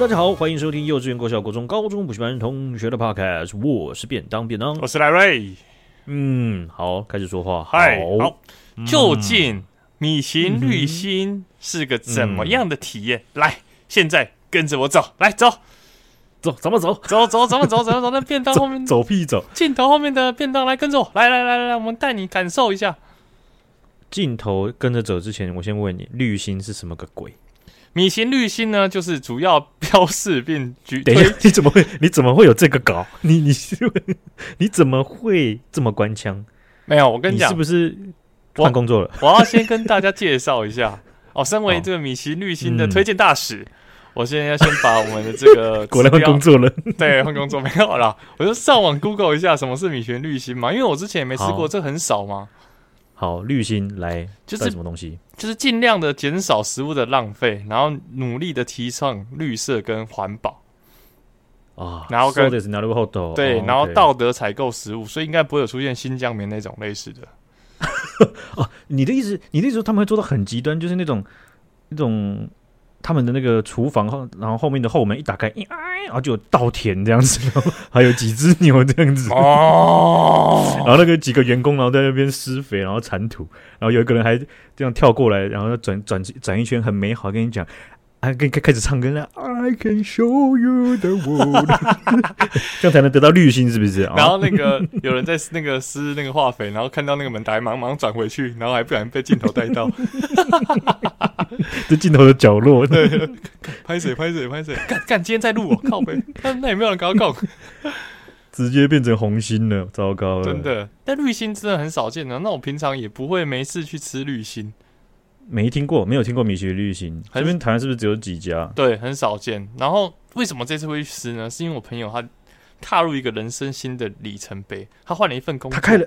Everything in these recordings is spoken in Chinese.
大家好，欢迎收听幼稚园、国小、国中、高中补习班同学的 Podcast，我是便当便当，我是赖瑞。嗯，好，开始说话。嗨，好，嗯、究竟米行绿星是个怎么样的体验？嗯、来，现在跟着我走，来走，走，怎么走？走走怎么走？怎么走？那便当后面走，走屁走！镜头后面的便当来跟着我，来来来来来，我们带你感受一下。镜头跟着走之前，我先问你，绿星是什么个鬼？米其绿星呢，就是主要标示并举。等一下，你怎么会？你怎么会有这个稿？你你你怎么会这么官腔？没有，我跟你讲，你是不是换工作了？我，我要先跟大家介绍一下 哦，身为这个米其绿星的推荐大使，嗯、我现在要先把我们的这个 果然换工作了，对，换工作没有啦，我就上网 Google 一下什么是米其滤芯嘛，因为我之前也没吃过，这很少嘛。好，滤芯来就是什么东西？就是尽量的减少食物的浪费，然后努力的提倡绿色跟环保啊，然后跟对，然后道德采购食物，所以应该不会有出现新疆棉那种类似的。哦，你的意思，你的意思说他们会做到很极端，就是那种那种。他们的那个厨房后，然后后面的后门一打开，然后就有稻田这样子，然后还有几只牛这样子。哦，然后那个几个员工，然后在那边施肥，然后铲土，然后有一个人还这样跳过来，然后转转转一圈，很美好，跟你讲。还可以开始唱歌了，I can show you the world，这样才能得到绿心，是不是？然后那个有人在 那个施那个化肥，然后看到那个门打开，忙忙转回去，然后还不小心被镜头带到，这镜头的角落，对，拍谁拍谁拍谁，干干，今天在录我靠呗，那那有没有人搞搞？直接变成红心了，糟糕了，真的。但绿心真的很少见的，那我平常也不会没事去吃绿星。没听过，没有听过米其林绿星。这边台湾是不是只有几家？对，很少见。然后为什么这次会去吃呢？是因为我朋友他踏入一个人生新的里程碑，他换了一份工作。他开了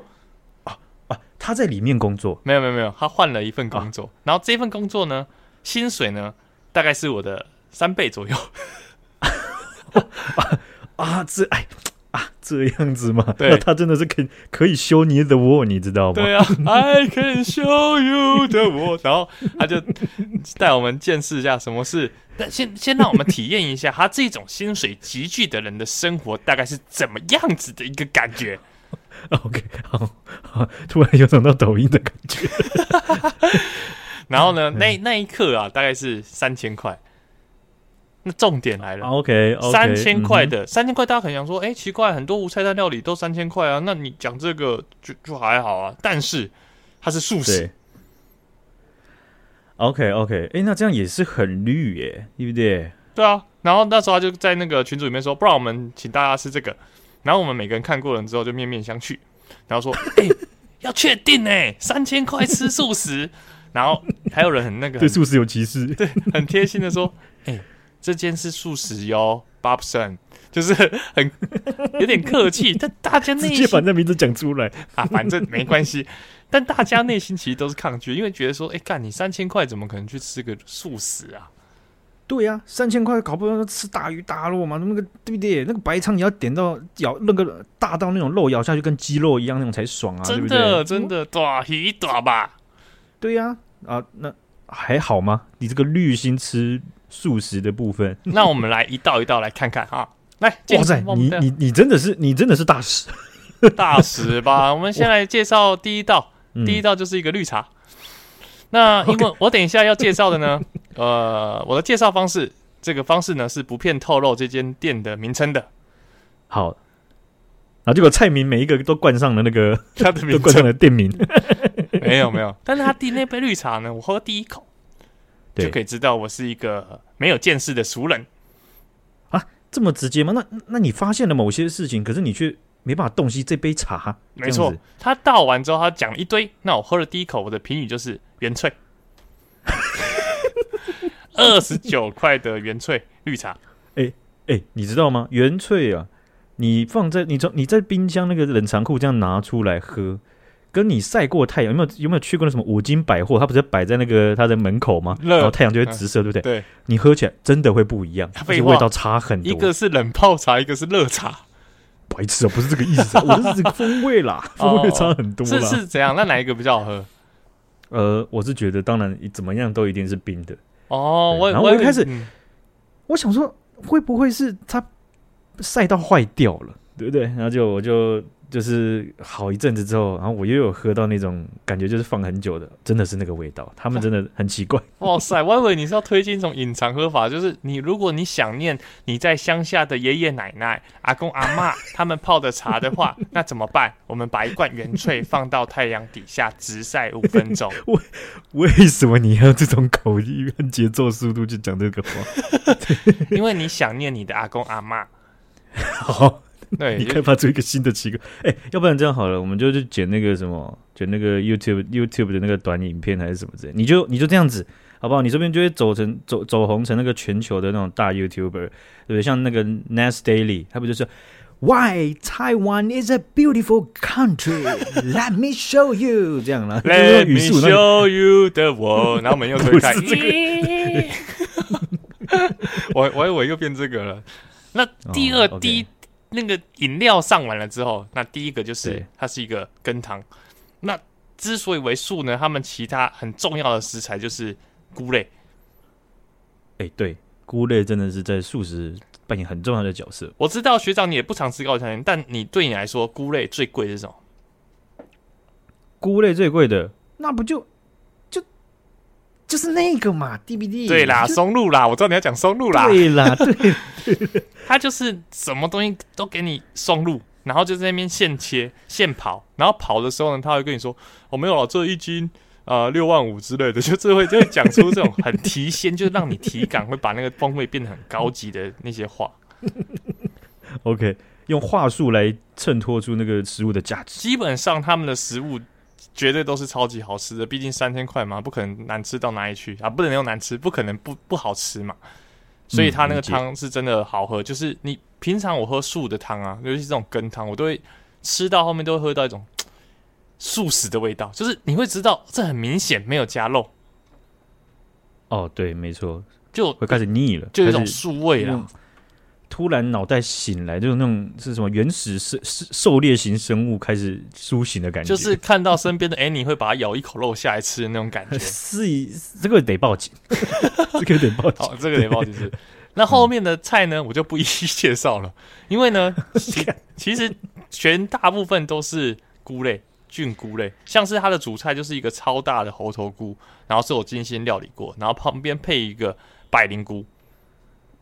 啊啊！他在里面工作？没有没有没有，他换了一份工作。啊、然后这份工作呢，薪水呢，大概是我的三倍左右。啊 啊！这哎。啊，这样子嘛，对，那他真的是可以可以 show 你的 world，你知道吗？对啊，I can show you the world。然后他就带我们见识一下什么是，但先先让我们体验一下他这种薪水集聚的人的生活大概是怎么样子的一个感觉。OK，好，好，突然有种到抖音的感觉。然后呢，那那一刻啊，大概是三千块。那重点来了，OK，三千块的三千块，大家可能想说，哎、欸，奇怪，很多无菜单料理都三千块啊，那你讲这个就就还好啊。但是它是素食，OK，OK，哎，那这样也是很绿耶，对不对？对啊。然后那时候他就在那个群组里面说，不然我们请大家吃这个。然后我们每个人看过了之后，就面面相觑，然后说，哎、欸，要确定哎，三千块吃素食。然后还有人很那个很，对素食有歧视，对，很贴心的说，哎、欸。这间是素食哟，Bobson，就是很 有点客气，但大家内心直接把那名字讲出来啊，反正没关系。但大家内心其实都是抗拒，因为觉得说，哎，干你三千块怎么可能去吃个素食啊？对呀、啊，三千块搞不好吃大鱼大肉嘛，那个对不对？那个白肠你要点到咬那个大到那种肉咬下去跟鸡肉一样那种才爽啊，真的？真的大鱼大吧？对呀、啊，啊，那还好吗？你这个滤芯吃。素食的部分，那我们来一道一道来看看哈。来，哇塞，你你你真的是你真的是大使，大使吧？我们先来介绍第一道，第一道就是一个绿茶。嗯、那因为我等一下要介绍的呢，呃，我的介绍方式，这个方式呢是不便透露这间店的名称的。好，啊，结果菜名每一个都冠上了那个他的名，都冠上了店名。没有没有，但是他递那杯绿茶呢，我喝第一口。就可以知道我是一个没有见识的俗人啊，这么直接吗？那那你发现了某些事情，可是你却没办法洞悉这杯茶。没错，他倒完之后，他讲了一堆，那我喝了第一口，我的评语就是原萃，二十九块的原萃绿茶。哎哎、欸欸，你知道吗？原萃啊，你放在你从你在冰箱那个冷藏库这样拿出来喝。跟你晒过太阳，有没有有没有去过那什么五金百货？它不是摆在那个它的门口吗？然后太阳就会直射，对不对？对，你喝起来真的会不一样，而且味道差很多。一个是冷泡茶，一个是热茶。白痴啊，不是这个意思，我是这个风味啦，风味差很多。是是怎样？那哪一个比较好喝？呃，我是觉得，当然怎么样都一定是冰的。哦，我然后我一开始我想说，会不会是它晒到坏掉了，对不对？然后就我就。就是好一阵子之后，然后我又有喝到那种感觉，就是放很久的，真的是那个味道。他们真的很奇怪。哇塞，我以为你是要推荐一种隐藏喝法，就是你如果你想念你在乡下的爷爷奶奶、阿公阿妈他们泡的茶的话，那怎么办？我们把一罐原萃放到太阳底下直晒五分钟。为为什么你要这种口音和节奏速度去讲这个话？因为你想念你的阿公阿妈。好。对，你开发出一个新的奇怪，哎、欸，要不然这样好了，我们就去剪那个什么，剪那个 YouTube YouTube 的那个短影片还是什么之类，你就你就这样子，好不好？你这边就会走成走走红成那个全球的那种大 YouTuber，对不对？像那个 Nas Daily，他不就是 Why Taiwan is a beautiful country? Let me show you，这样了。Let me show you the world，然后我们又推开，我我以为又变这个了。那第二、oh. 第一。那个饮料上完了之后，那第一个就是它是一个羹汤。那之所以为素呢，他们其他很重要的食材就是菇类。哎、欸，对，菇类真的是在素食扮演很重要的角色。我知道学长你也不常吃高级餐厅，但你对你来说，菇类最贵是什么？菇类最贵的，那不就就就是那个嘛？DVD。对啦，松露啦，我知道你要讲松露啦。对啦，对。他就是什么东西都给你松露，然后就在那边现切现跑，然后跑的时候呢，他会跟你说：“我、哦、没有了，这一斤啊六万五之类的。”就这会就会讲出这种很提鲜，就是让你体感会把那个风味变得很高级的那些话。OK，用话术来衬托出那个食物的价值。基本上他们的食物绝对都是超级好吃的，毕竟三千块嘛，不可能难吃到哪里去啊，不能用难吃，不可能不不好吃嘛。所以它那个汤是真的好喝，嗯、就是你平常我喝素的汤啊，尤其是这种羹汤，我都会吃到后面都会喝到一种素食的味道，就是你会知道这很明显没有加肉。哦，对，没错，就会开始腻了，就有一种素味了。突然脑袋醒来，就是那种是什么原始狩狩猎型生物开始苏醒的感觉，就是看到身边的 Annie 会把它咬一口肉下来吃的那种感觉。是，这个得报警，这个得报警。好，这个得报警是。那后面的菜呢，我就不一一介绍了，因为呢，其其实全大部分都是菇类，菌菇类，像是它的主菜就是一个超大的猴头菇，然后是我精心料理过，然后旁边配一个百灵菇。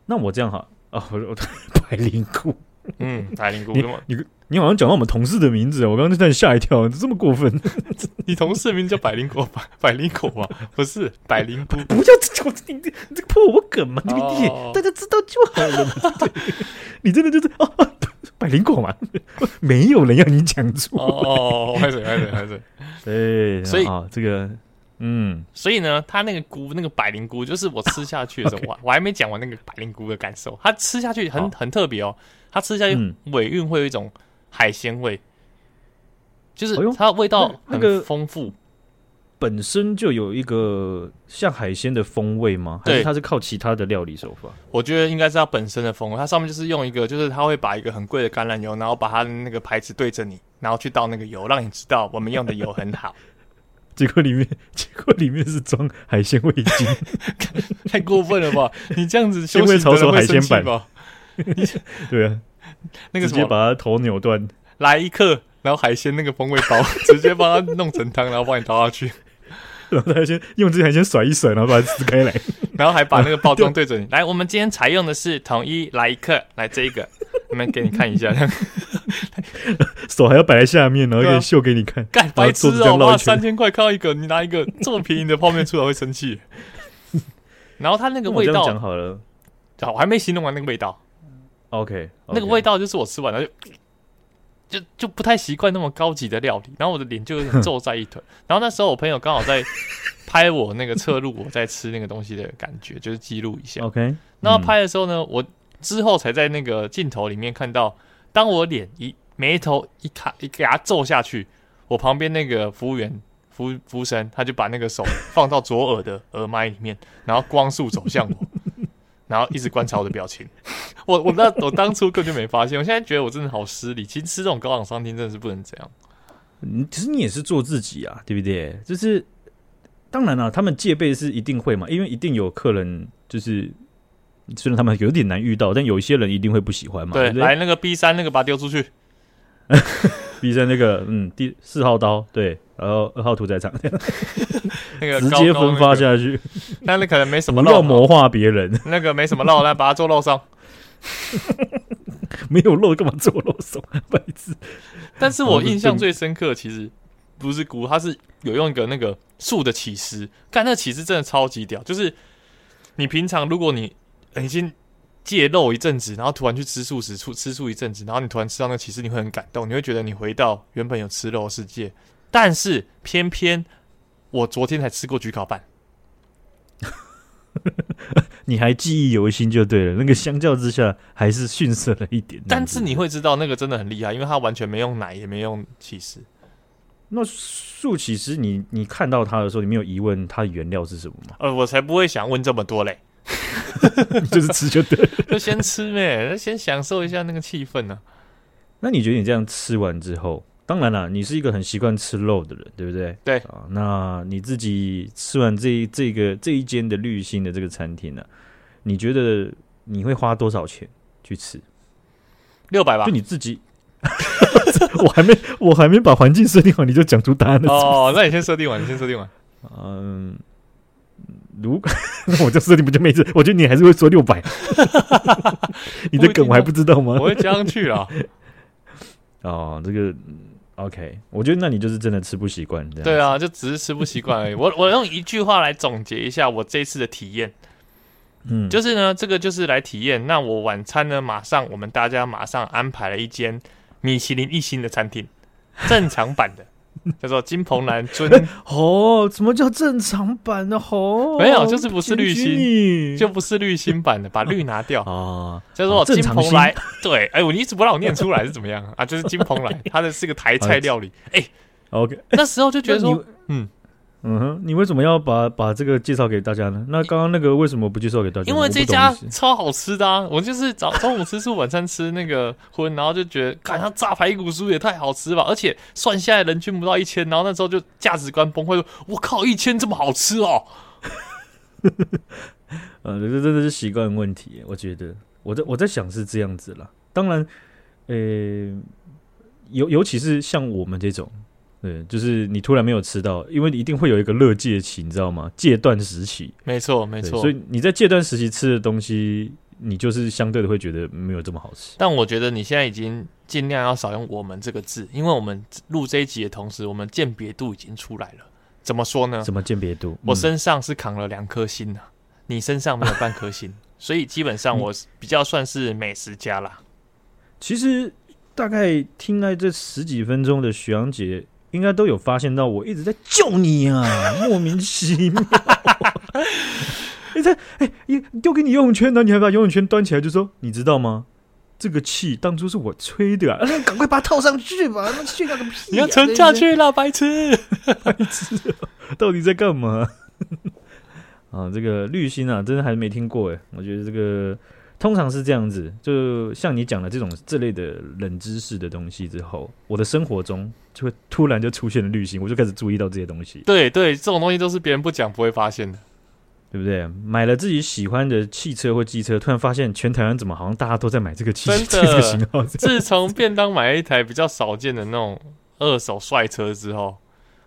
那我这样哈。哦，我我 百灵菇，嗯，百灵菇，你你你好像讲到我们同事的名字啊！我刚刚就在吓一跳，这么过分？你同事的名字叫百灵果百百灵果吗？不是百灵菇，不要这个你这个破我梗嘛！对不对？大家知道就好了。对，你真的就是哦，百灵果嘛？没有人要你讲错哦，开始开始开始，对，所以啊，这个。嗯，所以呢，它那个菇，那个百灵菇，就是我吃下去的时候，我我还没讲完那个百灵菇的感受。它吃下去很很特别哦，它吃下去尾韵会有一种海鲜味，就是它的味道很丰富，本身就有一个像海鲜的风味吗？还是它是靠其他的料理手法？我觉得应该是它本身的风味。它上面就是用一个，就是它会把一个很贵的橄榄油，然后把它的那个牌子对着你，然后去倒那个油，让你知道我们用的油很好。结果里面，结果里面是装海鲜味精，太过分了吧？你这样子 修行的人会生气吧？对啊，那个直接把它头扭断，来一克，然后海鲜那个风味包，直接把它弄成汤，然后帮你倒下去，然后海鲜用这个海鲜甩一甩，然后把它撕开来，然后还把那个包装对准你。来，我们今天采用的是统一来一克，来这一个，我们给你看一下。手还要摆在下面，然后可以秀给你看。干、啊、白痴哦！哇，三千块看到一个，你拿一个这么便宜的泡面出来会生气。然后它那个味道讲好了，好，我还没形容完那个味道。Okay, OK，那个味道就是我吃完了就就就不太习惯那么高级的料理，然后我的脸就有点皱在一团。然后那时候我朋友刚好在拍我那个侧录我在吃那个东西的感觉，就是记录一下。OK，然后拍的时候呢，我之后才在那个镜头里面看到，当我脸一。眉头一卡一给他皱下去，我旁边那个服务员服服务生他就把那个手放到左耳的耳麦里面，然后光速走向我，然后一直观察我的表情。我我那我当初根本就没发现，我现在觉得我真的好失礼。其实吃这种高档商厅真的是不能这样。嗯，其实你也是做自己啊，对不对？就是当然了，他们戒备是一定会嘛，因为一定有客人就是虽然他们有点难遇到，但有一些人一定会不喜欢嘛。对，对对来那个 B 三那个把它丢出去，B 三那个嗯，第四号刀对，然后二号屠宰场，那个直接分发下去。那那可能没什么不要魔化别人，那个没什么肉，来把它做肉松。没有肉干嘛做肉松？白痴。但是我印象最深刻，其实不是菇，它是有用一个那个树的起司，干那个起司真的超级屌。就是你平常如果你已经戒肉一阵子，然后突然去吃素食，吃吃素一阵子，然后你突然吃到那个起司，你会很感动，你会觉得你回到原本有吃肉的世界。但是偏偏我昨天才吃过焗烤饭。你还记忆犹新就对了，那个相较之下还是逊色了一点。但是你会知道那个真的很厉害，因为它完全没用奶，也没用起司。那素起司，你你看到它的时候，你没有疑问它的原料是什么吗？呃，我才不会想问这么多嘞，就是吃就对，就先吃呗，先享受一下那个气氛呢、啊。那你觉得你这样吃完之后？当然了，你是一个很习惯吃肉的人，对不对？对啊，那你自己吃完这一这个这一间的绿心的这个餐厅呢、啊，你觉得你会花多少钱去吃？六百吧。就你自己，我还没我还没把环境设定好，你就讲出答案了。哦，那你先设定完，你先设定完。嗯，如果 我就设定不就没事？我觉得你还是会说六百。你的梗我还不知道吗？我会加上去啊。哦，这个。OK，我觉得那你就是真的吃不习惯，对啊，就只是吃不习惯而已。我 我用一句话来总结一下我这次的体验，嗯，就是呢，这个就是来体验。那我晚餐呢，马上我们大家马上安排了一间米其林一星的餐厅，正常版的。叫做金蓬莱 尊哦，怎么叫正常版的哦？没有，就是不是绿心，就不是绿心版的，把绿拿掉啊。叫做金蓬莱，对，哎，我你一直不让我念出来是怎么样啊？就是金蓬莱，它的是个台菜料理。哎，OK，那时候就觉得说，嗯。嗯哼，你为什么要把把这个介绍给大家呢？那刚刚那个为什么不介绍给大家？因为这家超好吃的啊！我就是早中午吃素，晚餐吃那个荤，然后就觉得，看它炸排骨酥也太好吃吧！而且算下来人均不到一千，然后那时候就价值观崩溃，说我靠，一千这么好吃哦！呃，这真的是习惯问题，我觉得我在我在想是这样子啦。当然，呃，尤尤其是像我们这种。对，就是你突然没有吃到，因为你一定会有一个乐戒期，你知道吗？戒断时期，没错，没错。所以你在戒断时期吃的东西，你就是相对的会觉得没有这么好吃。但我觉得你现在已经尽量要少用“我们”这个字，因为我们录这一集的同时，我们鉴别度已经出来了。怎么说呢？怎么鉴别度？我身上是扛了两颗星的，嗯、你身上没有半颗星，所以基本上我比较算是美食家啦。其实大概听了这十几分钟的徐阳姐。应该都有发现到我一直在救你啊，莫名其妙。你在哎，丢给你游泳圈呢，你还把游泳圈端起来，就说你知道吗？这个气当初是我吹的啊！赶快把它套上去吧，那炫耀个屁！你要沉下去了，白痴，白痴，到底在干嘛？啊，这个滤芯啊，真的还没听过哎，我觉得这个。通常是这样子，就像你讲的这种这类的冷知识的东西之后，我的生活中就会突然就出现了滤芯，我就开始注意到这些东西。对对，这种东西都是别人不讲不会发现的，对不对？买了自己喜欢的汽车或机车，突然发现全台湾怎么好像大家都在买这个汽车 这个型号？自从便当买了一台比较少见的那种二手帅车之后，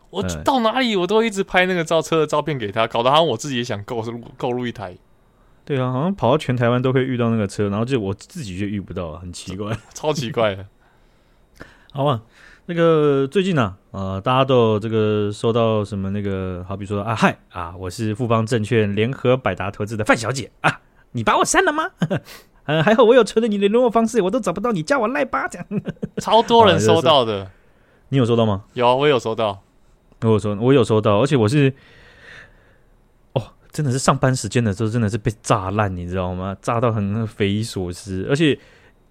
我到哪里我都一直拍那个造车的照片给他，搞得好像我自己也想购入购入一台。对啊，好像跑到全台湾都可以遇到那个车，然后就我自己就遇不到，很奇怪，超奇怪的。好啊，那个最近呢、啊，呃，大家都有这个收到什么那个，好比说啊，嗨啊，我是富邦证券联合百达投资的范小姐啊，你把我删了吗？呃，还好我有存了你的联络方式，我都找不到你，叫我赖巴这样。超多人收到的，你有收到吗？有，我有收到，我有收，我有收到，而且我是。真的是上班时间的时候，真的是被炸烂，你知道吗？炸到很匪夷所思。而且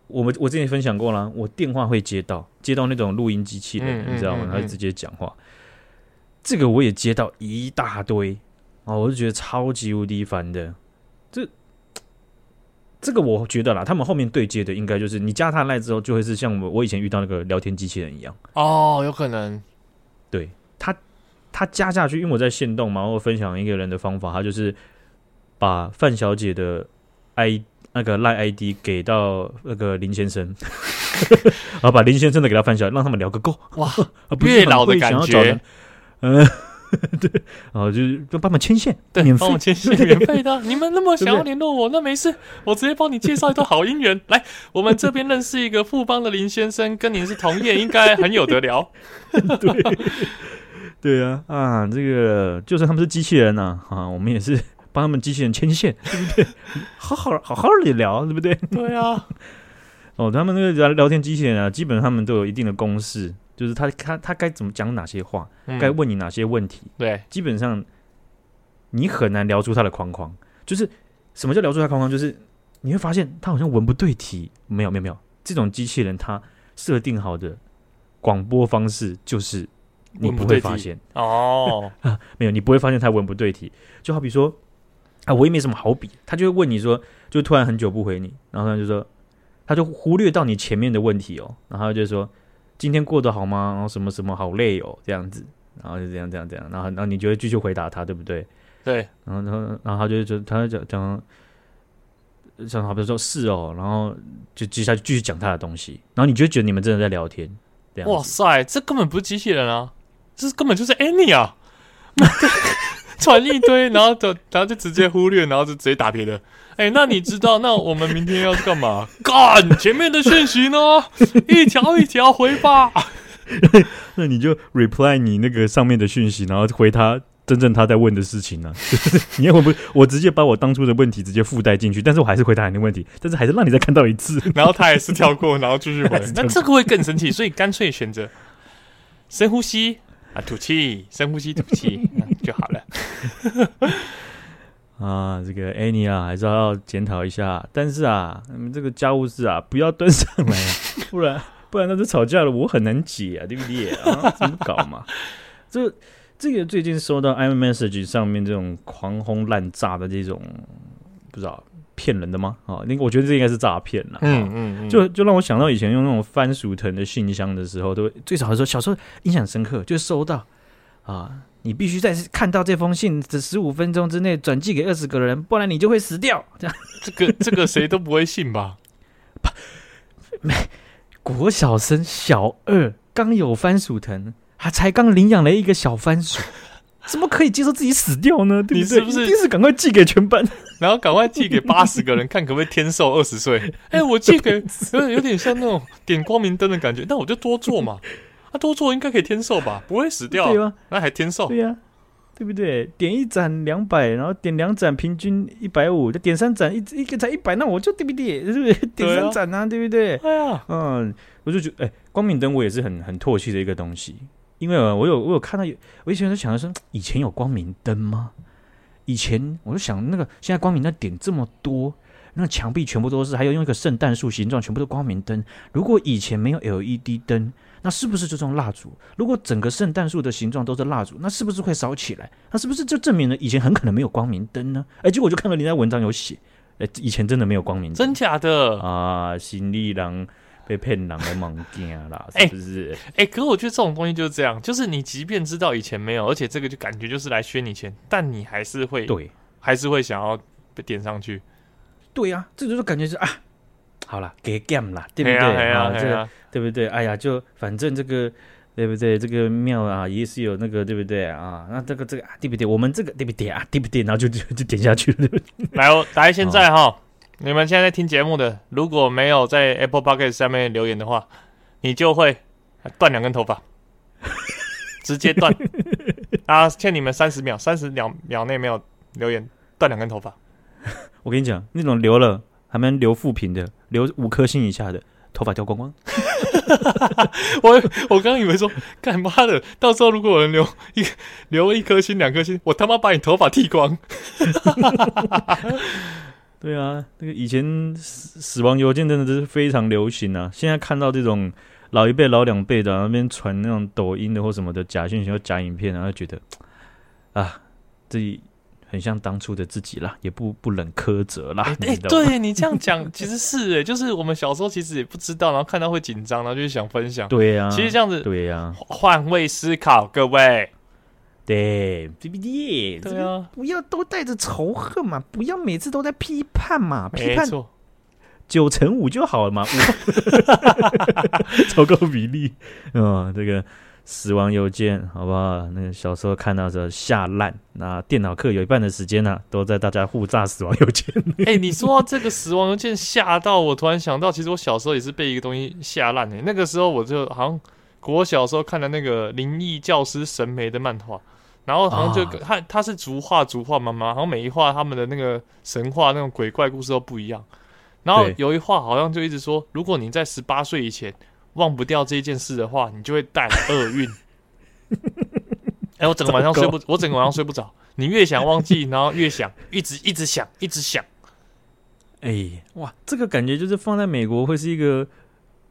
我们我之前分享过了，我电话会接到，接到那种录音机器人，嗯、你知道吗？他会直接讲话。嗯嗯嗯、这个我也接到一大堆啊，我就觉得超级无敌烦的。这这个我觉得啦，他们后面对接的应该就是你加他赖之后，就会是像我我以前遇到那个聊天机器人一样。哦，有可能，对他。他加下去，因为我在线动嘛，我分享一个人的方法，他就是把范小姐的 i 那个赖 ID 给到那个林先生，然后把林先生的给他范小姐，让他们聊个够。哇，月老的感觉，嗯。对，然后就是就帮忙牵线，对，免帮我牵线，免费的。你们那么想要联络我，那没事，我直接帮你介绍一段好姻缘。来，我们这边认识一个富邦的林先生，跟您是同业，应该很有得聊。对，对啊，啊，这个就算他们是机器人呢，啊，我们也是 帮他们机器人牵线，对不对？好好好好的聊，对不对？对啊。哦，他们那个聊聊天机器人啊，基本上他们都有一定的公式。就是他他他该怎么讲哪些话，该问你哪些问题？对，基本上你很难聊出他的框框。就是什么叫聊出他的框框？就是你会发现他好像文不对题。没有没有没有，这种机器人他设定好的广播方式就是你不会发现哦。没有，你不会发现他文不对题。就好比说啊，我也没什么好比，他就会问你说，就突然很久不回你，然后他就说，他就忽略到你前面的问题哦，然后他就说。今天过得好吗？然后什么什么好累哦，这样子，然后就这样这样这样，然后然后你就会继续回答他，对不对？对，然后然后然后他就就他就讲讲，像好比如说是哦，然后就接下去继续讲他的东西，然后你就觉得你们真的在聊天，这样。哇塞，这根本不是机器人啊，这根本就是 Annie 啊，传一堆，然后就然后就直接忽略，然后就直接打别的。哎、欸，那你知道，那我们明天要干嘛？干前面的讯息呢？一条一条回吧。那你就 reply 你那个上面的讯息，然后回他真正他在问的事情呢、啊？你要不我直接把我当初的问题直接附带进去，但是我还是回答你的问题，但是还是让你再看到一次，然后他也是跳过，然后继续回。那这个会更神奇，所以干脆选择深呼吸啊，吐气，深呼吸吐气、嗯、就好了。啊，这个 Annie 啊，还是要检讨一下。但是啊，你们这个家务事啊，不要端上来 啊，不然不然那就吵架了，我很难解啊，对不对啊？怎么搞嘛？这这个最近收到 iMessage 上面这种狂轰滥炸的这种，不知道骗人的吗？啊，那我觉得这应该是诈骗了。嗯嗯，嗯，就就让我想到以前用那种番薯藤的信箱的时候，都最早的时候，小时候印象深刻，就收到啊。你必须在看到这封信的十五分钟之内转寄给二十个人，不然你就会死掉。这样，这个这个谁都不会信吧？没，国小生小二刚有番薯藤，还才刚领养了一个小番薯，怎么可以接受自己死掉呢？对不对？你是不是？一定是赶快寄给全班，然后赶快寄给八十个人，看可不可以天寿二十岁？哎、欸，我寄给 有有点像那种点光明灯的感觉，那我就多做嘛。啊多做应该可以天寿吧，不会死掉，对吧？那还天寿？对呀，对不对？点一盏两百，然后点两盏平均一百五，就点三盏一一个才一百，那我就对不对？是不是？点三盏啊，对不对？哎呀，嗯，我就觉得，哎，光明灯我也是很很唾弃的一个东西，因为我有我有看到有，我以前就想说，以前有光明灯吗？以前我就想，那个现在光明灯点这么多，那墙壁全部都是，还有用一个圣诞树形状，全部都光明灯。如果以前没有 LED 灯，那是不是这种蜡烛？如果整个圣诞树的形状都是蜡烛，那是不是会烧起来？那是不是就证明了以前很可能没有光明灯呢？哎，结果我就看到人家文章有写，哎，以前真的没有光明灯，真假的啊？新力郎被骗人的猛惊啦，是不是？哎，可是我觉得这种东西就是这样，就是你即便知道以前没有，而且这个就感觉就是来削你钱，但你还是会对，还是会想要被点上去。对呀、啊，这就是感觉是啊。好了，给 game 啦，对不对？啊，这个对不对？哎呀，就反正这个对不对？这个庙啊也是有那个对不对啊？那这个这个对不对？我们这个对不对啊？对不对？然后就就就点下去了。来，哦来现在哈，哦、你们现在在听节目的，如果没有在 Apple Podcast 上面留言的话，你就会断两根头发，直接断啊！欠你们三十秒，三十秒秒内没有留言，断两根头发。我跟你讲，那种留了。还没留负评的，留五颗星以下的，头发掉光光。我我刚刚以为说，干妈的，到时候如果有人留一留一颗星、两颗星，我他妈把你头发剃光。对啊，那个以前死死亡邮件真的是非常流行啊。现在看到这种老一辈、老两辈的那边传那种抖音的或什么的假讯息或假影片，然后觉得啊，这。很像当初的自己啦，也不不忍苛责啦。哎、欸，对你这样讲，其实是哎、欸，就是我们小时候其实也不知道，然后看到会紧张，然后就想分享。对呀、啊，其实这样子，对呀、啊，换位思考，各位，对，BBD，对啊，不要都带着仇恨嘛，不要每次都在批判嘛，批判错九乘五就好了嘛，五，凑够比例，嗯，这个。死亡邮件，好不好？那个小时候看到的吓烂，那电脑课有一半的时间呢、啊，都在大家互炸死亡邮件。哎、欸，你说这个死亡邮件吓到我，突然想到，其实我小时候也是被一个东西吓烂的。那个时候我就好像国小时候看的那个《灵异教师神眉》的漫画，然后好像就他他是逐画逐画妈妈，好像每一画他们的那个神话那种鬼怪故事都不一样。然后有一画好像就一直说，如果你在十八岁以前。忘不掉这件事的话，你就会带来厄运。哎、欸，我整个晚上睡不，我整个晚上睡不着。你越想忘记，然后越想，一直一直想，一直想。哎、欸，哇，这个感觉就是放在美国会是一个。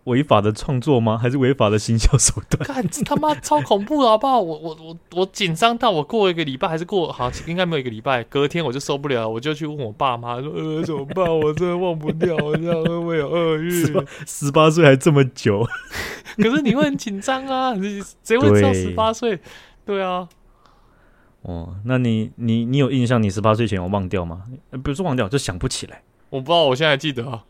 违法的创作吗？还是违法的行销手段？看这他妈超恐怖的好不好？我我我我紧张到我过一个礼拜，还是过好应该没有一个礼拜，隔天我就受不了，我就去问我爸妈说：“呃，怎么办？我真的忘不掉，这样会不会有厄运？十八岁还这么久，可是你会很紧张啊！你谁会知道十八岁？对啊。哦，那你你你有印象？你十八岁前有忘掉吗？不是忘掉，就想不起来。我不知道，我现在还记得啊。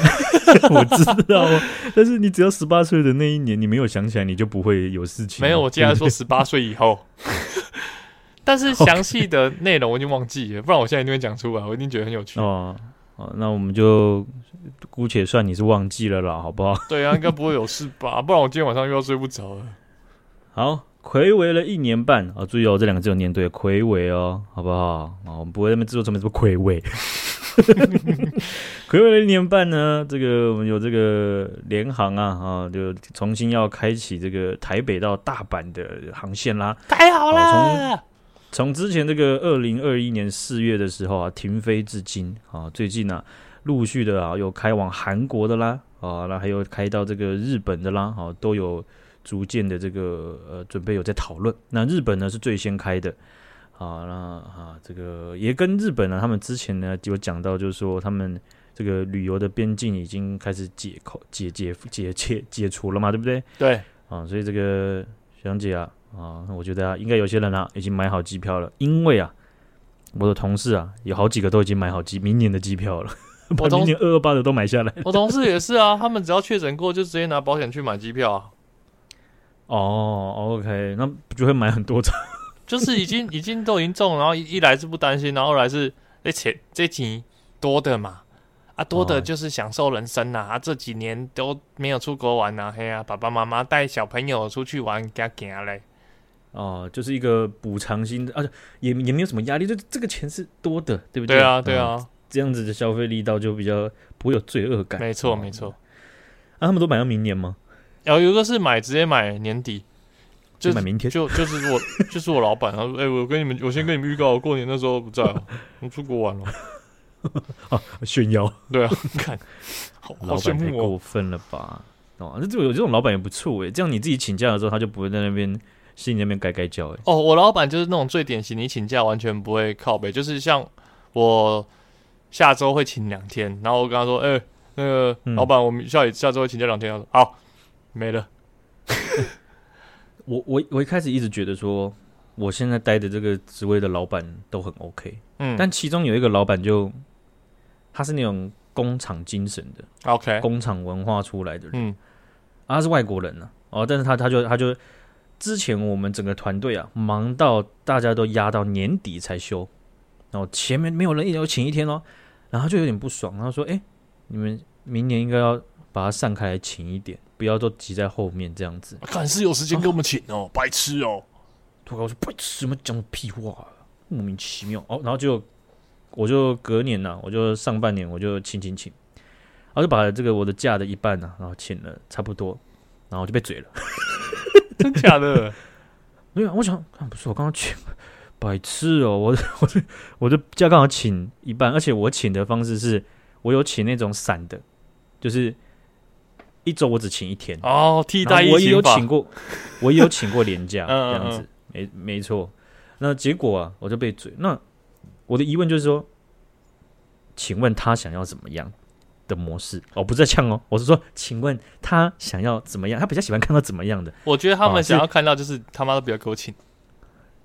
我知道，但是你只要十八岁的那一年，你没有想起来，你就不会有事情。没有，我竟然说 十八岁以后，但是详细的内容我已经忘记了，不然我现在一定会讲出来，我一定觉得很有趣。哦，哦，那我们就姑且算你是忘记了啦，好不好？对啊，应该不会有事吧？不然我今天晚上又要睡不着了。好，睽违了一年半啊！注意哦，这两个字有念对，睽违哦，好不好？啊，我们不会那么制作成本这么睽违。睽违了一年半呢，这个我们有这个联航啊啊，就重新要开启这个台北到大阪的航线啦，太好了！从之前这个二零二一年四月的时候啊，停飞至今啊，最近呢陆续的啊有开往韩国的啦啊，那还有开到这个日本的啦，啊都有逐渐的这个呃准备有在讨论。那日本呢是最先开的。啊，那啊，这个也跟日本呢，他们之前呢有讲到，就是说他们这个旅游的边境已经开始解扣、解解解解解除了嘛，对不对？对，啊，所以这个学长姐啊，啊，我觉得啊，应该有些人啊已经买好机票了，因为啊，我的同事啊有好几个都已经买好机明年的机票了，把明年二二八的都买下来。我同事也是啊，他们只要确诊过就直接拿保险去买机票啊。哦，OK，那就会买很多张。就是已经已经都已经中，然后一,一来是不担心，然后二来是这钱这钱多的嘛，啊多的就是享受人生呐，啊这几年都没有出国玩呐，嘿呀，爸爸妈妈带小朋友出去玩，加加嘞，哦，就是一个补偿心的，而且也也没有什么压力，就这个钱是多的，对不对？对啊，对啊，这样子的消费力道就比较不会有罪恶感。没错，没错。啊，他们都买到明年吗？然后有一个是买直接买年底。就买明天就就是我 就是我老板，他说：“哎、欸，我跟你们，我先跟你们预告，过年的时候不在了，我出国玩了。”啊，炫耀，对啊，看，好老板太过分了吧？哦，这有这种老板也不错哎，这样你自己请假的时候，他就不会在那边心里那边改改叫哎。哦，我老板就是那种最典型，你请假完全不会靠背，就是像我下周会请两天，然后我跟他说：“哎、欸，那个老板，我们下下周会请假两天。”他说：“好，没了。”我我我一开始一直觉得说，我现在待的这个职位的老板都很 OK，嗯，但其中有一个老板就他是那种工厂精神的，OK，工厂文化出来的人，嗯，啊、他是外国人呢、啊，哦，但是他他就他就之前我们整个团队啊，忙到大家都压到年底才休，然后前面没有人一有请一天哦，然后他就有点不爽，然后说，哎、欸，你们明年应该要把它散开来请一点。不要都挤在后面这样子，看是有时间给我们请哦，啊、白痴哦！我说白痴，什么讲屁话、啊，莫名其妙哦。然后就我就隔年呐、啊，我就上半年我就请请请，然后就把这个我的假的一半呢、啊，然后请了差不多，然后就被嘴了，真假的？没有，我想啊，不是我刚刚请白痴哦，我我我的假刚好请一半，而且我请的方式是我有请那种散的，就是。一周我只请一天哦，替代 我也有请过，我也有请过年假这样子，没没错。那结果啊，我就被嘴。那我的疑问就是说，请问他想要怎么样的模式？哦，不是在呛哦，我是说，请问他想要怎么样？他比较喜欢看到怎么样的？我觉得他们想要看到就是他妈都不要给我请。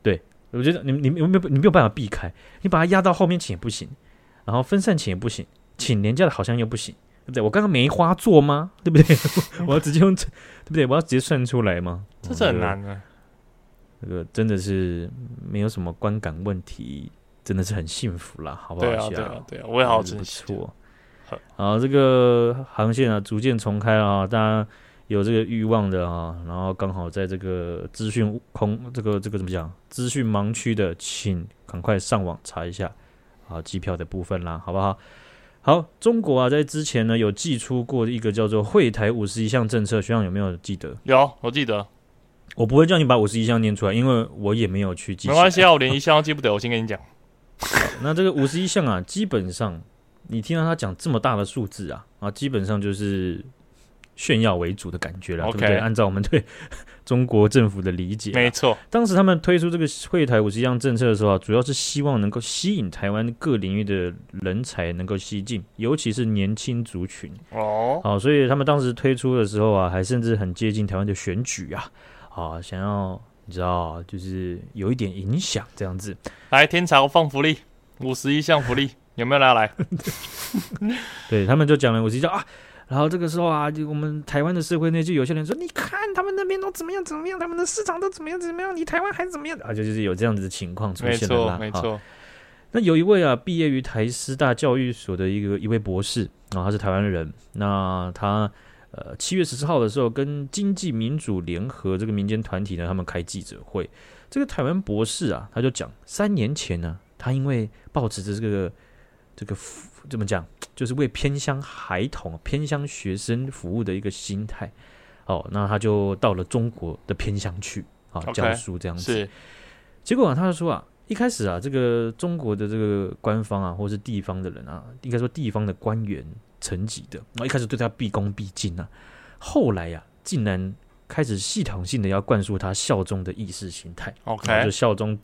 对，我觉得你你没有没有你没有办法避开，你把他压到后面请也不行，然后分散请也不行，请年假的好像又不行，对不对？我刚刚梅花座吗？对不对？我要直接用，对不对？我要直接算出来吗？这是很难的。这个真的是没有什么观感问题，真的是很幸福啦，好不好？对啊，对啊，对啊，我也好珍惜。不错。好，这个航线啊，逐渐重开了啊，大家有这个欲望的啊，然后刚好在这个资讯空，这个这个怎么讲？资讯盲区的，请赶快上网查一下啊，机票的部分啦，好不好？好，中国啊，在之前呢有寄出过一个叫做“惠台五十一项”政策，学长有没有记得？有，我记得。我不会叫你把五十一项念出来，因为我也没有去记。没关系啊，我连一项都记不得。我先跟你讲。那这个五十一项啊，基本上。你听到他讲这么大的数字啊啊，基本上就是炫耀为主的感觉了.对不对？按照我们对中国政府的理解，没错。当时他们推出这个惠台五十一项政策的时候啊，主要是希望能够吸引台湾各领域的人才能够吸进，尤其是年轻族群哦。好，所以他们当时推出的时候啊，还甚至很接近台湾的选举啊啊，想要你知道，就是有一点影响这样子。来，天朝放福利，五十一项福利。有没有人要来？对，他们就讲了，我就叫啊，然后这个时候啊，就我们台湾的社会内就有些人说，你看他们那边都怎么样怎么样，他们的市场都怎么样怎么样，你台湾还怎么样啊？就就是有这样子的情况出现了啦。没错，没错。那有一位啊，毕业于台师大教育所的一个一位博士啊，他是台湾人。那他呃七月十四号的时候，跟经济民主联合这个民间团体呢，他们开记者会。这个台湾博士啊，他就讲三年前呢，他因为抱持着这个。这个怎么讲，就是为偏乡孩童、偏乡学生服务的一个心态。哦，那他就到了中国的偏乡去啊教书这样子。是。结果啊，他就说啊，一开始啊，这个中国的这个官方啊，或是地方的人啊，应该说地方的官员层级的，啊，一开始对他毕恭毕敬啊，后来呀，啊，竟然开始系统性的要灌输他效忠的意识形态。OK，就效忠。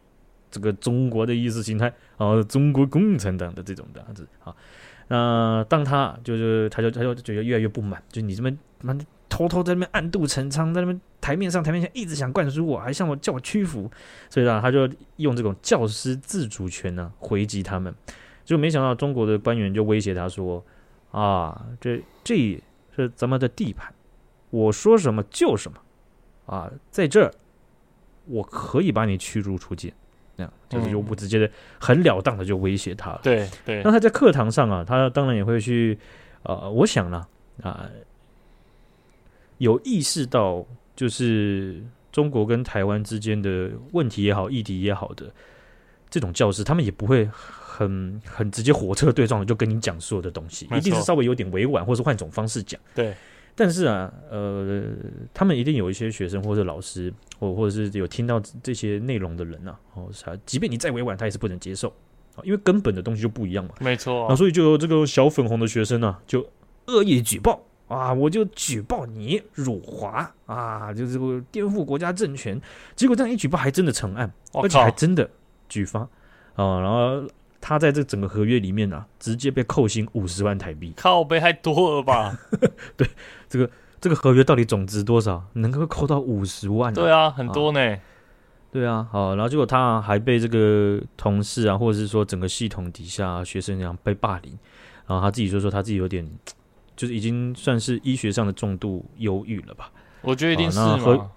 这个中国的意识形态啊，中国共产党的这种的样子啊，那当他就是他就他就觉得越来越不满，就你这边蛮偷偷在那边暗度陈仓，在那边台面上台面下一直想灌输我，还向我叫我屈服，所以呢，他就用这种教师自主权呢回击他们，就没想到中国的官员就威胁他说啊，这这是咱们的地盘，我说什么就什么啊，在这儿我可以把你驱逐出境。就是就不直接的、很了当的就威胁他了。对对。那他在课堂上啊，他当然也会去，呃，我想呢，啊、呃，有意识到就是中国跟台湾之间的问题也好、议题也好的这种教师，他们也不会很很直接火车对撞的就跟你讲所有的东西，一定是稍微有点委婉，或是换种方式讲。对。但是啊，呃，他们一定有一些学生或者老师，或或者是有听到这些内容的人呐、啊，哦，他即便你再委婉，他也是不能接受啊，因为根本的东西就不一样嘛。没错、啊，那所以就有这个小粉红的学生呢、啊，就恶意举报啊，我就举报你辱华啊，就是颠覆国家政权。结果这样一举报，还真的成案，而且还真的举发啊，然后。他在这整个合约里面啊，直接被扣薪五十万台币，靠背太多了吧？对，这个这个合约到底总值多少？能够扣到五十万、啊？对啊，很多呢、啊。对啊，好，然后结果他还被这个同事啊，或者是说整个系统底下学生这样被霸凌，然后他自己就说他自己有点，就是已经算是医学上的重度忧郁了吧？我觉得一定是嘛。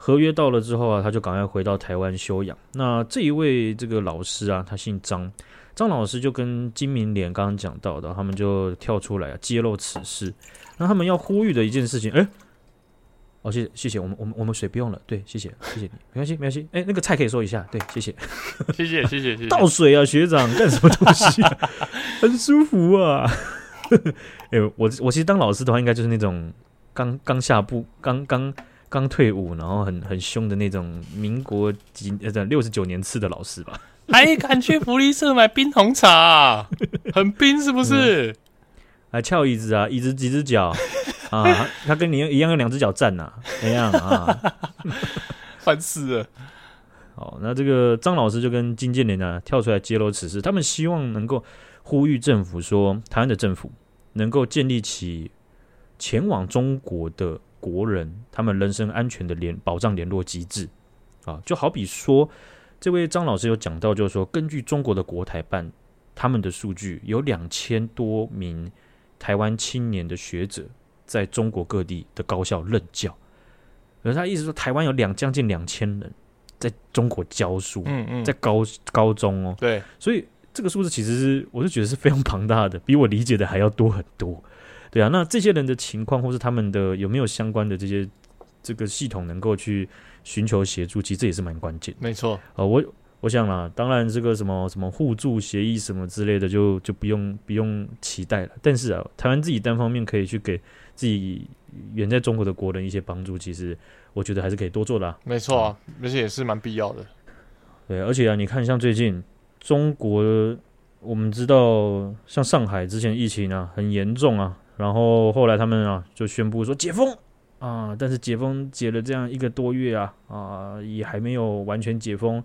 合约到了之后啊，他就赶快回到台湾休养。那这一位这个老师啊，他姓张，张老师就跟金明莲刚刚讲到的，他们就跳出来啊，揭露此事。那他们要呼吁的一件事情，哎，哦，谢谢谢谢，我们我们我们水不用了，对，谢谢谢谢你，没关系没关系。哎，那个菜可以说一下，对，谢谢谢谢谢谢谢谢。倒水啊，学长干什么东西啊？很舒服啊。哎，我我其实当老师的话，应该就是那种刚刚下部刚刚。刚退伍，然后很很凶的那种民国几呃六十九年次的老师吧，还敢去福利社买冰红茶，啊，很冰是不是？还翘椅子啊，椅子几只脚 啊？他跟你一样用两只脚站呐，怎样啊？烦死了！好，那这个张老师就跟金建联呢跳出来揭露此事，他们希望能够呼吁政府说，台湾的政府能够建立起前往中国的。国人他们人身安全的联保障联络机制啊，就好比说这位张老师有讲到，就是说，根据中国的国台办他们的数据，有两千多名台湾青年的学者在中国各地的高校任教。而他意思说，台湾有两将近两千人在中国教书，嗯嗯，在高高中哦，对，所以这个数字其实是，我是觉得是非常庞大的，比我理解的还要多很多。对啊，那这些人的情况，或是他们的有没有相关的这些这个系统能够去寻求协助，其实这也是蛮关键。没错，呃，我我想啦，当然这个什么什么互助协议什么之类的就，就就不用不用期待了。但是啊，台湾自己单方面可以去给自己远在中国的国人一些帮助，其实我觉得还是可以多做的啊。没错啊，而且也是蛮必要的。对，而且啊，你看像最近中国，我们知道像上海之前疫情啊很严重啊。然后后来他们啊就宣布说解封啊，但是解封解了这样一个多月啊啊也还没有完全解封，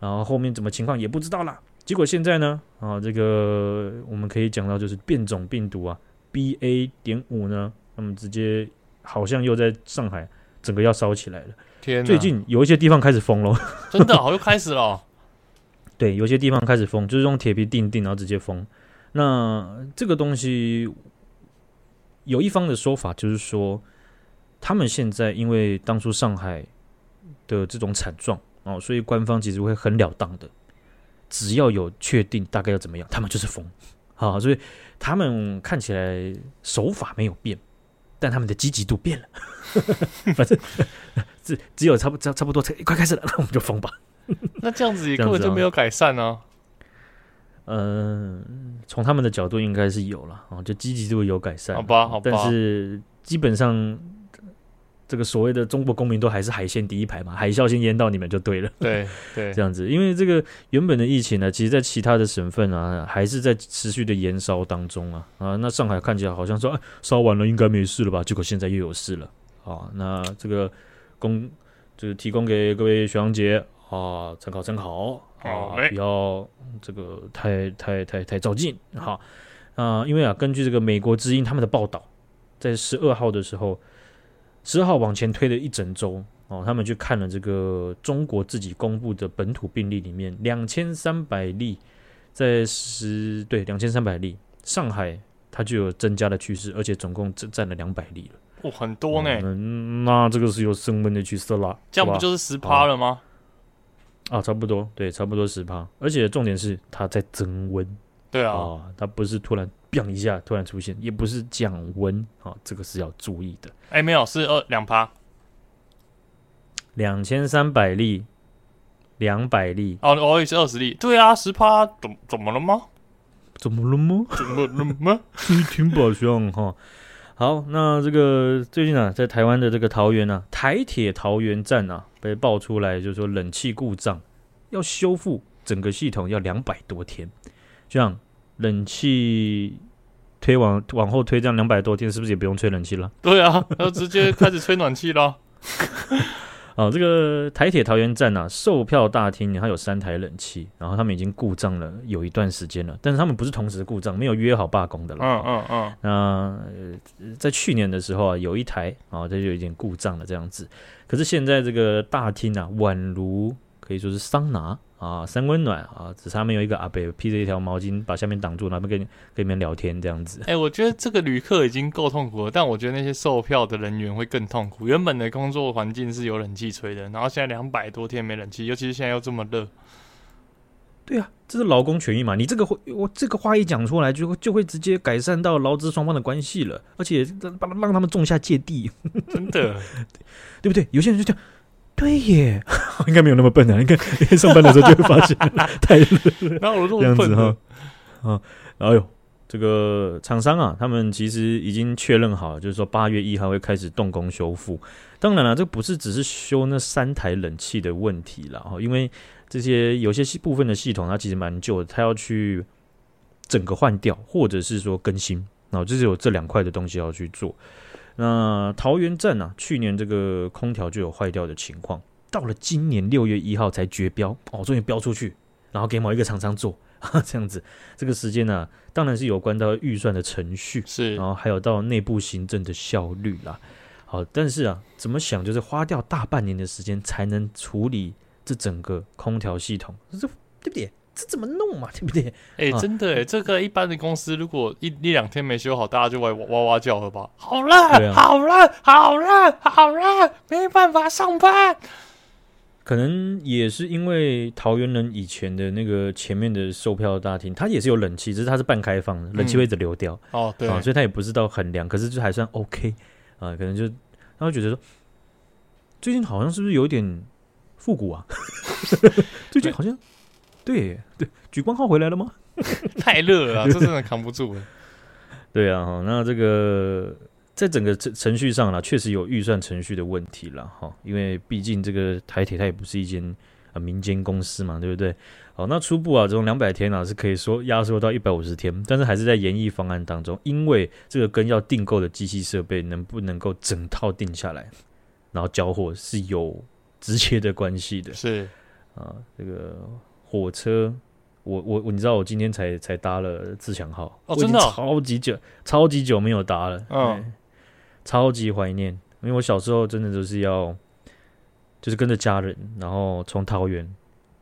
然后后面怎么情况也不知道啦。结果现在呢啊这个我们可以讲到就是变种病毒啊 BA 点五呢，那么直接好像又在上海整个要烧起来了。天哪，最近有一些地方开始封了，真的好又开始了。对，有些地方开始封，就是用铁皮钉钉然后直接封。那这个东西。有一方的说法就是说，他们现在因为当初上海的这种惨状哦，所以官方其实会很了当的，只要有确定大概要怎么样，他们就是疯 啊，所以他们看起来手法没有变，但他们的积极度变了。反正只只有差不差差不多快开始了，那我们就疯吧。那这样子也根本就没有改善呢。嗯，从他们的角度应该是有了啊，就积极度有改善，好吧，好吧。但是基本上，这个所谓的中国公民都还是海鲜第一排嘛，海啸先淹到你们就对了。对对，这样子，因为这个原本的疫情呢，其实在其他的省份啊，还是在持续的延烧当中啊啊。那上海看起来好像说，哎，烧完了应该没事了吧？结果现在又有事了啊。那这个供就是提供给各位学长姐啊参考参考。啊，不要这个太太太太照进哈。啊，因为啊，根据这个美国之音他们的报道，在十二号的时候，十二号往前推了一整周哦，他们去看了这个中国自己公布的本土病例里面两千三百例，在十对两千三百例，上海它就有增加的趋势，而且总共只占了两百例了，哦，很多呢，嗯，那这个是有升温的趋势啦，这样不就是十趴了吗？啊，差不多，对，差不多十趴，而且重点是它在增温，对啊，啊，它不是突然变一下突然出现，也不是降温，啊，这个是要注意的。哎，没有，是二两趴，两千三百例，两百例，哦，我也是二十例，对啊，十趴，怎怎么了吗？怎么了吗？怎么了吗？挺宝箱哈。好，那这个最近啊，在台湾的这个桃园啊，台铁桃园站啊。被爆出来，就是说冷气故障要修复整个系统要两百多天，这样冷气推往往后推，这样两百多天是不是也不用吹冷气了？对啊，要直接开始吹暖气了。哦，这个台铁桃园站啊，售票大厅它有三台冷气，然后他们已经故障了有一段时间了，但是他们不是同时故障，没有约好罢工的了。嗯嗯嗯。那、呃、在去年的时候啊，有一台啊，这就有一点故障了这样子。可是现在这个大厅啊，宛如可以说是桑拿啊，三温暖啊，只差没有一个阿北披着一条毛巾把下面挡住，然后跟跟你们聊天这样子。哎、欸，我觉得这个旅客已经够痛苦了，但我觉得那些售票的人员会更痛苦。原本的工作环境是有冷气吹的，然后现在两百多天没冷气，尤其是现在又这么热。对啊，这是劳工权益嘛？你这个我这个话一讲出来，就会就会直接改善到劳资双方的关系了，而且让让他们种下芥蒂，真的。对不对？有些人就讲，对耶，应该没有那么笨啊。应该上班的时候就会发现太热了，哪有这么笨哈？啊，哎呦，这个厂商啊，他们其实已经确认好了，就是说八月一号会开始动工修复。当然了，这不是只是修那三台冷气的问题了哈，因为这些有些部分的系统它其实蛮旧的，它要去整个换掉，或者是说更新。然后就是有这两块的东西要去做。那桃园站啊，去年这个空调就有坏掉的情况，到了今年六月一号才绝标哦，终于标出去，然后给某一个厂商做 这样子。这个时间呢、啊，当然是有关到预算的程序，是，然后还有到内部行政的效率啦。好，但是啊，怎么想就是花掉大半年的时间才能处理这整个空调系统，这对不对？这怎么弄嘛？对不对？哎、欸，真的哎，啊、这个一般的公司如果一一两天没修好，大家就会哇哇叫了吧？好了，啊、好了，好了，好了，没办法上班。可能也是因为桃园人以前的那个前面的售票大厅，它也是有冷气，只是它是半开放的，冷气会一直流掉。嗯、哦，对、啊，所以它也不知道很凉，可是就还算 OK 啊。可能就他会觉得说，最近好像是不是有点复古啊？最近好像。对对，举光号回来了吗？太热了，这真的扛不住了。对啊，那这个在整个程程序上呢，确实有预算程序的问题了哈。因为毕竟这个台铁它也不是一间呃民间公司嘛，对不对？好，那初步啊，这种两百天啊是可以说压缩到一百五十天，但是还是在研议方案当中，因为这个跟要订购的机器设备能不能够整套定下来，然后交货是有直接的关系的。是啊，这个。火车，我我我，你知道我今天才才搭了自强号哦，真的、哦、超级久，超级久没有搭了，嗯，超级怀念，因为我小时候真的就是要，就是跟着家人，然后从桃园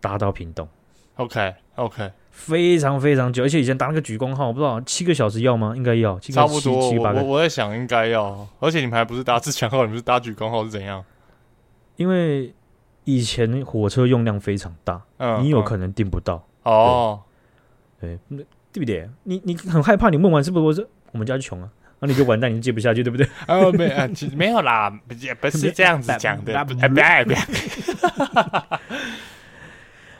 搭到屏东，OK OK，非常非常久，而且以前搭那个莒光号，我不知道七个小时要吗？应该要，差不多，七八个我我在想应该要，而且你们还不是搭自强号，你们是搭莒光号是怎样？因为。以前火车用量非常大，嗯、你有可能订不到哦。对，对，对不对？你你很害怕，你问完是不是我说我们家穷啊？那你就完蛋，你就接不下去，对不对？哦，没啊，没有啦，不是 这样子讲的。不要不要！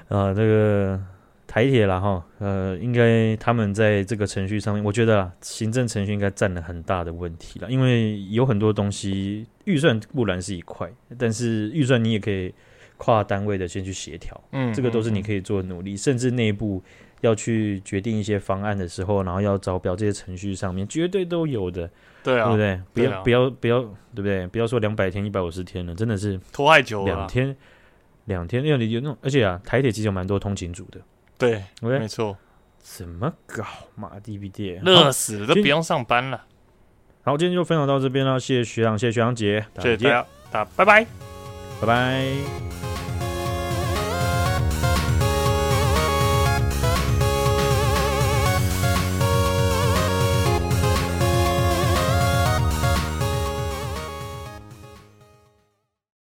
啊，这个台铁啦哈，呃，应该他们在这个程序上面，我觉得啊，行政程序应该占了很大的问题了，因为有很多东西预算固然是一块，但是预算你也可以。跨单位的先去协调，嗯，这个都是你可以做的努力，嗯嗯、甚至内部要去决定一些方案的时候，然后要招标这些程序上面绝对都有的，对啊，对不对？不要、啊、不要不要，对不对？不要说两百天、一百五十天了，真的是拖太久了。两天，两天，因为你有那种，而且啊，台铁其实有蛮多通勤组的，对，okay? 没错。怎么搞嘛？DVD 热死了，都不用上班了。好，今天就分享到这边了，谢谢学长，谢谢学长姐，谢谢大家，大家拜拜，拜拜。